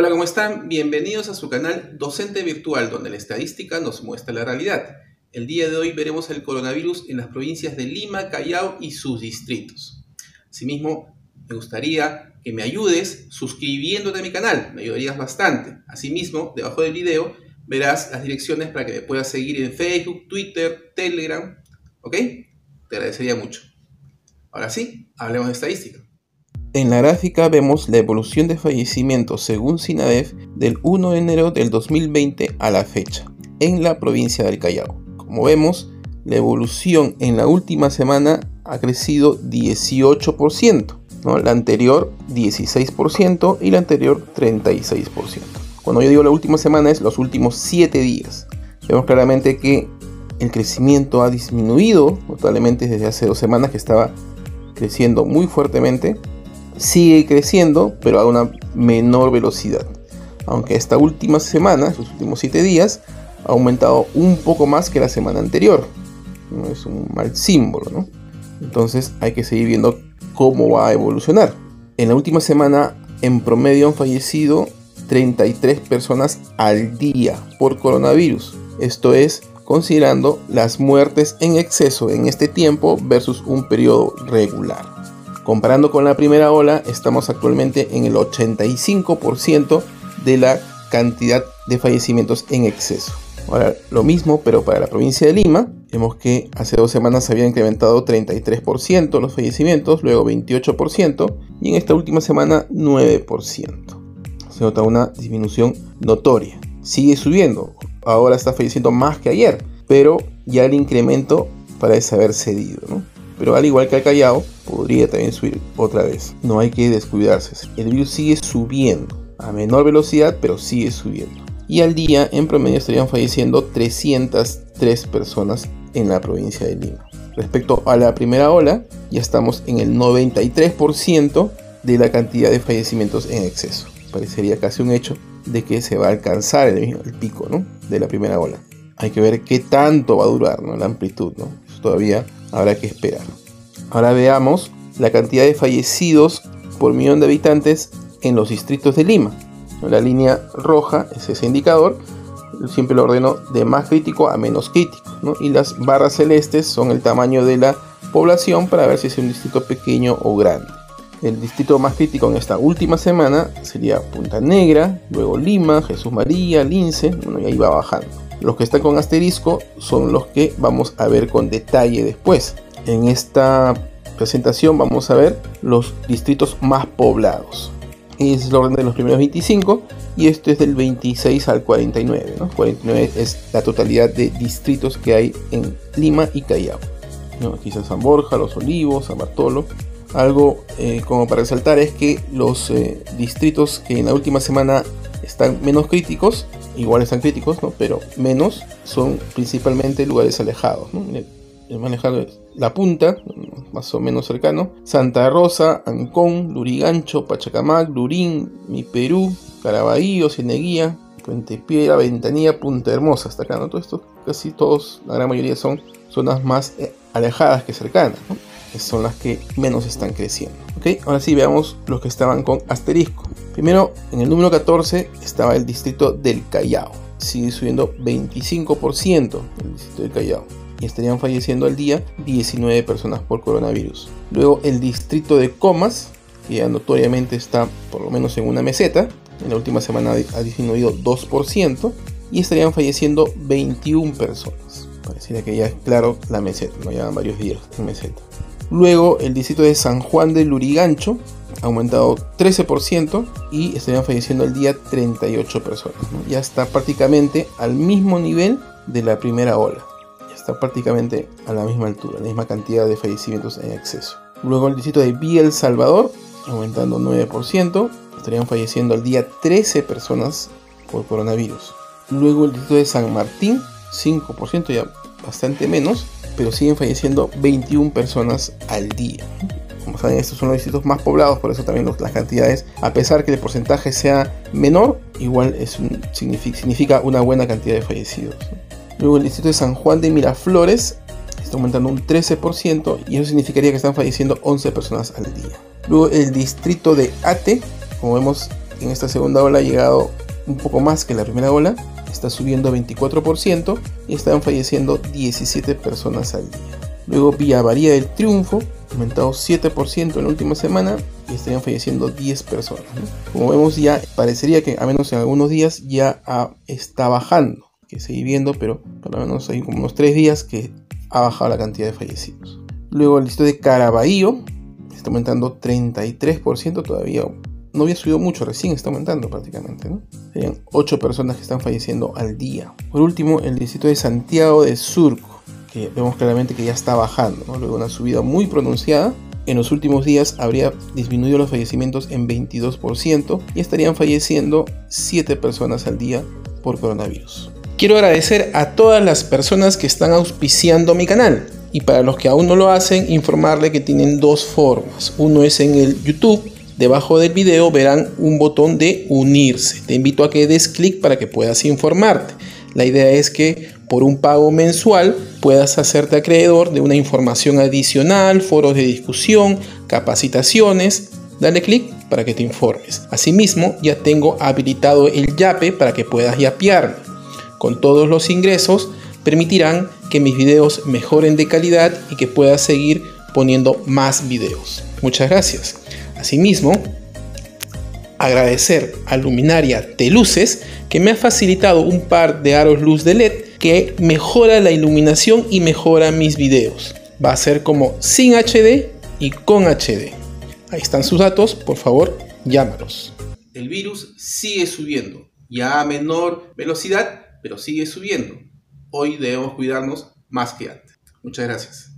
Hola, ¿cómo están? Bienvenidos a su canal Docente Virtual, donde la estadística nos muestra la realidad. El día de hoy veremos el coronavirus en las provincias de Lima, Callao y sus distritos. Asimismo, me gustaría que me ayudes suscribiéndote a mi canal, me ayudarías bastante. Asimismo, debajo del video verás las direcciones para que me puedas seguir en Facebook, Twitter, Telegram, ¿ok? Te agradecería mucho. Ahora sí, hablemos de estadística. En la gráfica vemos la evolución de fallecimientos según SINADEF del 1 de enero del 2020 a la fecha en la provincia del Callao. Como vemos, la evolución en la última semana ha crecido 18%, ¿no? la anterior 16% y la anterior 36%. Cuando yo digo la última semana es los últimos 7 días. Vemos claramente que el crecimiento ha disminuido notablemente desde hace dos semanas que estaba creciendo muy fuertemente sigue creciendo, pero a una menor velocidad. Aunque esta última semana, estos últimos 7 días, ha aumentado un poco más que la semana anterior. ¿no? Es un mal símbolo, ¿no? Entonces hay que seguir viendo cómo va a evolucionar. En la última semana, en promedio han fallecido 33 personas al día por coronavirus. Esto es considerando las muertes en exceso en este tiempo versus un periodo regular. Comparando con la primera ola, estamos actualmente en el 85% de la cantidad de fallecimientos en exceso. Ahora, lo mismo, pero para la provincia de Lima, vemos que hace dos semanas se había incrementado 33% los fallecimientos, luego 28% y en esta última semana 9%. Se nota una disminución notoria. Sigue subiendo, ahora está falleciendo más que ayer, pero ya el incremento parece haber cedido. pero al igual que al Callao, podría también subir otra vez. No hay que descuidarse. El virus sigue subiendo a menor velocidad, pero sigue subiendo. Y al día, en promedio, estarían falleciendo 303 personas en la provincia de Lima. Respecto a la primera ola, ya estamos en el 93% de la cantidad de fallecimientos en exceso. Parecería casi un hecho de que se va a alcanzar el, pico ¿no? de la primera ola. Hay que ver qué tanto va a durar ¿no? la amplitud. ¿no? todavía habrá que esperar. Ahora veamos la cantidad de fallecidos por millón de habitantes en los distritos de Lima. La línea roja es ese indicador, siempre lo ordeno de más crítico a menos crítico. Y las barras celestes son el tamaño de la población para ver si es un distrito pequeño o grande. El distrito más crítico en esta última semana sería Punta Negra, luego Lima, Jesús María, Lince, y ahí va bajando. Los que están con asterisco son los que vamos a ver con detalle después. En esta presentación vamos a ver los distritos más poblados. Es el orden de los primeros 25 y esto es del 26 al 49. 49 es la totalidad de distritos que hay en Lima y Callao. Aquí está San Borja, Los Olivos, San Bartolo. Algo eh, como para resaltar es que los eh, distritos que en la última semana están menos críticos igual están críticos, ¿no? pero menos son principalmente lugares alejados. Manejar La Punta, más o menos cercano, Santa Rosa, Ancón, Lurigancho, Pachacamac, Lurín, Mi Perú, Caraballo, Cieneguía, Puente Piedra, Ventanilla, Punta Hermosa, hasta acá, ¿no? Todo esto, casi todos, la gran mayoría son zonas más eh, alejadas que cercanas, que son las que menos están creciendo. ¿ok? Ahora sí, veamos los que estaban con asterisco. Primero, en el número 14 estaba el distrito del Callao. Sigue subiendo 25% el distrito del Callao. Y estarían falleciendo al día 19 personas por coronavirus. Luego el distrito de Comas, que ya notoriamente está por lo menos en una meseta. En la última semana ha disminuido 2%. Y estarían falleciendo 21 personas. Pareciera que ya es claro la meseta, no llevan varios días en meseta. Luego el distrito de San Juan de Lurigancho ha aumentado 13% y estarían falleciendo al día 38 personas. Ya está prácticamente al mismo nivel de la primera ola. Prácticamente a la misma altura, la misma cantidad de fallecimientos en exceso. Luego el distrito de Villa El Salvador, aumentando 9%, estarían falleciendo al día 13 personas por coronavirus. Luego el distrito de San Martín, 5%, ya bastante menos, pero siguen falleciendo 21 personas al día. Como saben, estos son los distritos más poblados, por eso también las cantidades, a pesar que el porcentaje sea menor, igual significa, una buena cantidad de fallecidos. Luego el distrito de San Juan de Miraflores está aumentando un 13% y eso significaría que están falleciendo 11 personas al día. Luego el distrito de Ate, como vemos, en esta segunda ola ha llegado un poco más que la primera ola, está subiendo 24% y están falleciendo 17 personas al día. Luego Villa Varía del Triunfo, aumentado 7% en la última semana y estarían falleciendo 10 personas. Como vemos ya parecería que a menos en algunos días ya está bajando, que sigue viendo, pero por lo menos hay como unos 3 días que ha bajado la cantidad de fallecidos. Luego el distrito de Caraballo está aumentando 33%, todavía no había subido mucho, recién está aumentando prácticamente. ¿no? Serían 8 personas que están falleciendo al día. Por último, el distrito de Santiago de Surco, que vemos claramente que ya está bajando, luego luego una subida muy pronunciada. En los últimos días habría disminuido los fallecimientos en 22% y estarían falleciendo 7 personas al día por coronavirus. Quiero agradecer a todas las personas que están auspiciando mi canal y para los que aún no lo hacen, informarle que tienen dos formas. Uno es en el YouTube. Debajo del video verán un botón de unirse. Te invito a que des clic para que puedas informarte. La idea es que por un pago mensual puedas hacerte acreedor de una información adicional, foros de discusión, capacitaciones. Dale clic para que te informes. Asimismo, ya tengo habilitado el YAPE para que puedas yapearme. Con todos los ingresos permitirán que mis videos mejoren de calidad y que pueda seguir poniendo más videos. Muchas gracias. Asimismo, agradecer a Luminaria Teluces que me ha facilitado un par de aros luz de LED que mejora la iluminación y mejora mis videos. Va a ser como sin HD y con HD. Ahí están sus datos, por favor, llámalos. El virus sigue subiendo, ya a menor velocidad, pero sigue subiendo hoy debemos cuidarnos más que antes. Muchas gracias.